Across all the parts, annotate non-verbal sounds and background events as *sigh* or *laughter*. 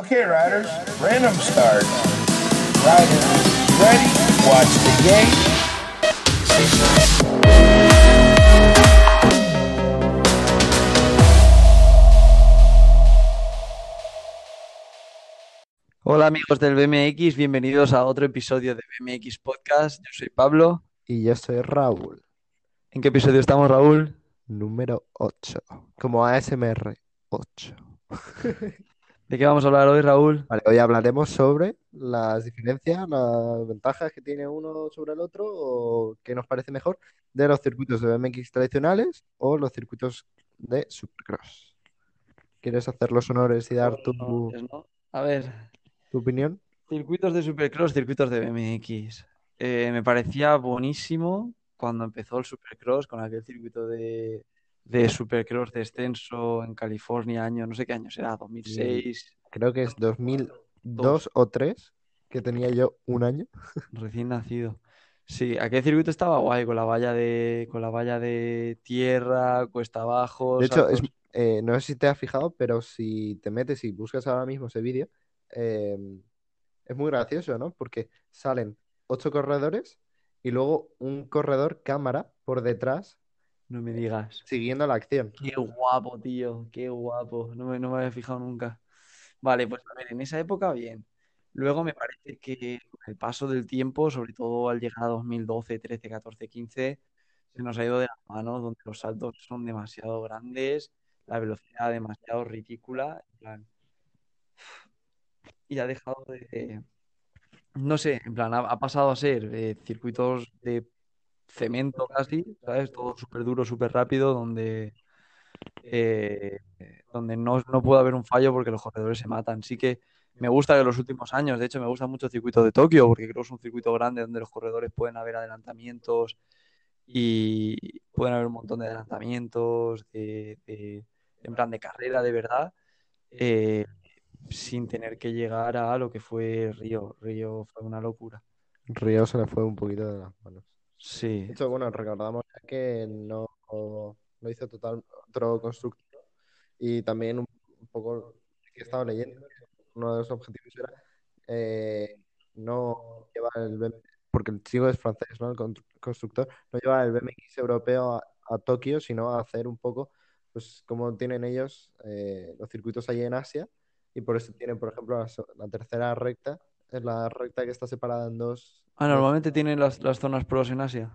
Okay, riders, random start. Riders, ready? Watch the game. Hola amigos del BMX, bienvenidos a otro episodio de BMX Podcast. Yo soy Pablo. Y yo soy Raúl, ¿En qué episodio estamos, Raúl? número 8, como ASMR 8. *laughs* ¿De qué vamos a hablar hoy, Raúl? Vale, hoy hablaremos sobre las diferencias, las ventajas que tiene uno sobre el otro o qué nos parece mejor de los circuitos de BMX tradicionales o los circuitos de Supercross. ¿Quieres hacer los honores y dar tu. A ver, tu opinión? circuitos de Supercross, circuitos de BMX. Eh, me parecía buenísimo cuando empezó el Supercross con aquel circuito de, de Supercross descenso en California, año, no sé qué año será, 2006, Creo que es 2002 o 3, que tenía yo un año. recién nacido. Sí, aquel circuito estaba guay con la valla de, con la valla de tierra, cuesta abajo, De hecho, es, eh, no sé si te has fijado, pero si te metes y buscas ahora mismo ese vídeo, eh, es muy gracioso, ¿no? Porque salen ocho corredores y luego un corredor cámara por detrás No me digas. siguiendo la acción. Qué guapo, tío, qué guapo. No me, no me había fijado nunca. Vale, pues a ver, en esa época bien. Luego me parece que con el paso del tiempo, sobre todo al llegar a 2012, 13, 14, 15, se nos ha ido de las manos, donde los saltos son demasiado grandes, la velocidad demasiado ridícula, en plan, y ha dejado de, no sé, en plan, ha, ha pasado a ser eh, circuitos de cemento casi, ¿sabes? Todo súper duro, súper rápido, donde, eh, donde no, no puede haber un fallo porque los corredores se matan. Sí que me gusta que los últimos años, de hecho, me gusta mucho el circuito de Tokio, porque creo que es un circuito grande donde los corredores pueden haber adelantamientos y pueden haber un montón de adelantamientos, de, de- en plan de carrera de verdad, eh, sin tener que llegar a lo que fue Río. Río fue una locura. Río se le fue un poquito de las manos. Sí. De hecho, bueno, recordamos que no lo hizo total otro constructor y también un, poco que estaba leyendo, uno de los objetivos era eh, no llevar el BMX, porque el chico es francés, ¿no? El con- constructor, no llevar el BMX europeo a, a Tokio, sino hacer un poco, pues como tienen ellos eh, los circuitos allí en Asia y por eso tienen, por ejemplo, la tercera recta, es la recta que está separada en dos. Ah, dos- normalmente tienen las, las zonas pros en Asia.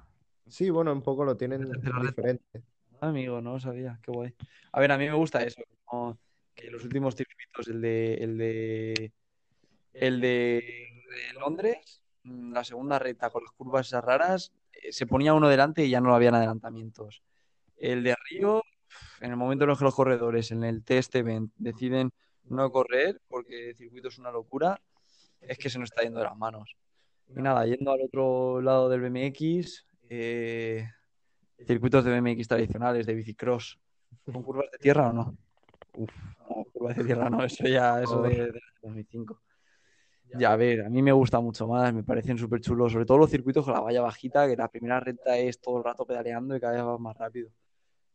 Sí, bueno, un poco lo tienen diferente. Ah, amigo, no lo sabía, qué guay. A ver, a mí me gusta eso, como que los últimos circuitos, el de, el de, el de, de Londres, mm, la segunda recta con las curvas esas raras, eh, se ponía uno delante y ya no habían adelantamientos. El de Río, en el momento en el que los corredores en el test event deciden no correr porque el circuito es una locura, es que se nos está yendo de las manos. Y nada, yendo al otro lado del BMX, eh, circuitos de BMX tradicionales, de bicicross, ¿con curvas de tierra o no? Uf. No, curvas de tierra no, eso ya, eso de, de 2005. Ya, a ver, a mí me gusta mucho más, me parecen súper chulos, sobre todo los circuitos con la valla bajita, que la primera recta es todo el rato pedaleando y cada vez vas más rápido.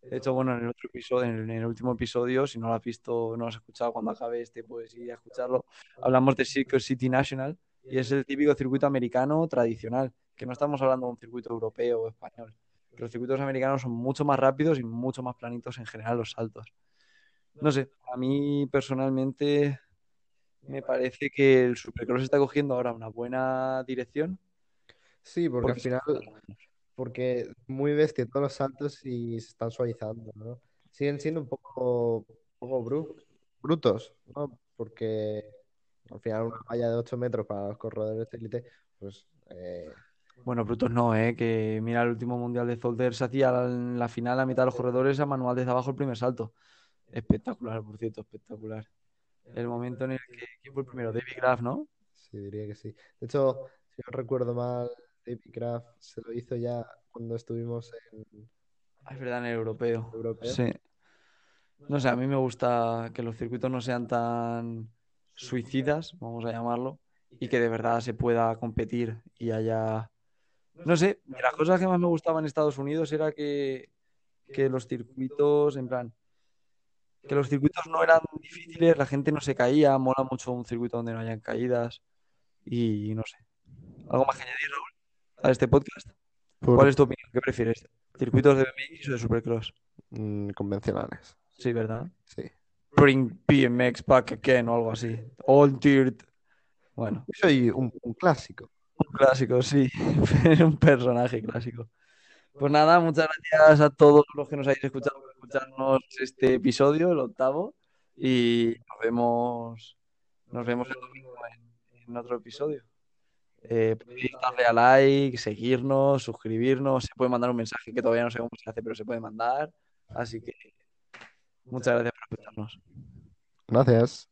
De hecho, bueno, en el otro episodio, en el, último episodio, si no lo has visto, no lo has escuchado cuando acabe este, puedes ir a escucharlo. Hablamos de Circuit City National y es el típico circuito americano tradicional, que no estamos hablando de un circuito europeo o español. Los circuitos americanos son mucho más rápidos y mucho más planitos en general los saltos. No sé, a mí personalmente me parece que el Supercross está cogiendo ahora una buena dirección. Sí, porque porque al final. Porque muy bestia todos los saltos y se están suavizando, ¿no? Siguen siendo un poco, un poco bru- brutos, ¿no? Porque al final una valla de 8 metros para los corredores de élite, pues eh, Bueno, brutos no, ¿eh? Que mira, el último mundial de Zolder se hacía en la final a mitad de los corredores a manual desde abajo el primer salto. Espectacular, por cierto, espectacular. El momento en el que. ¿Quién fue el primero? David Graf, ¿no? sí, diría que sí. De hecho, si no recuerdo mal, David Kraft se lo hizo ya cuando estuvimos en Ah, es verdad, en el europeo. europeo. Sí. No sé, a mí me gusta que los circuitos no sean tan suicidas, vamos a llamarlo, y que de verdad se pueda competir y haya. No sé, de las cosas que más me gustaban en Estados Unidos era que, que los circuitos, en plan, que los circuitos no eran difíciles, la gente no se caía, mola mucho un circuito donde no hayan caídas y no sé. ¿Algo más que añadir, Raúl, a este podcast? Por- ¿Cuál es tu opinión? ¿Qué prefieres? ¿Circuitos de BMX o de Supercross? mm, convencionales. Sí, ¿verdad? Sí. Bring BMX back again o algo así. All dirt. Bueno, Soy un, un clásico. un clásico, sí. *laughs* un personaje clásico. Pues nada, muchas gracias a todos los que nos habéis escuchado por escucharnos este episodio, el octavo, y nos vemos, nos vemos el domingo en, en otro episodio. Eh, podéis darle a like, seguirnos, suscribirnos, se puede mandar un mensaje que todavía no sé cómo se hace, pero se puede mandar. Así que muchas gracias por escucharnos. Gracias.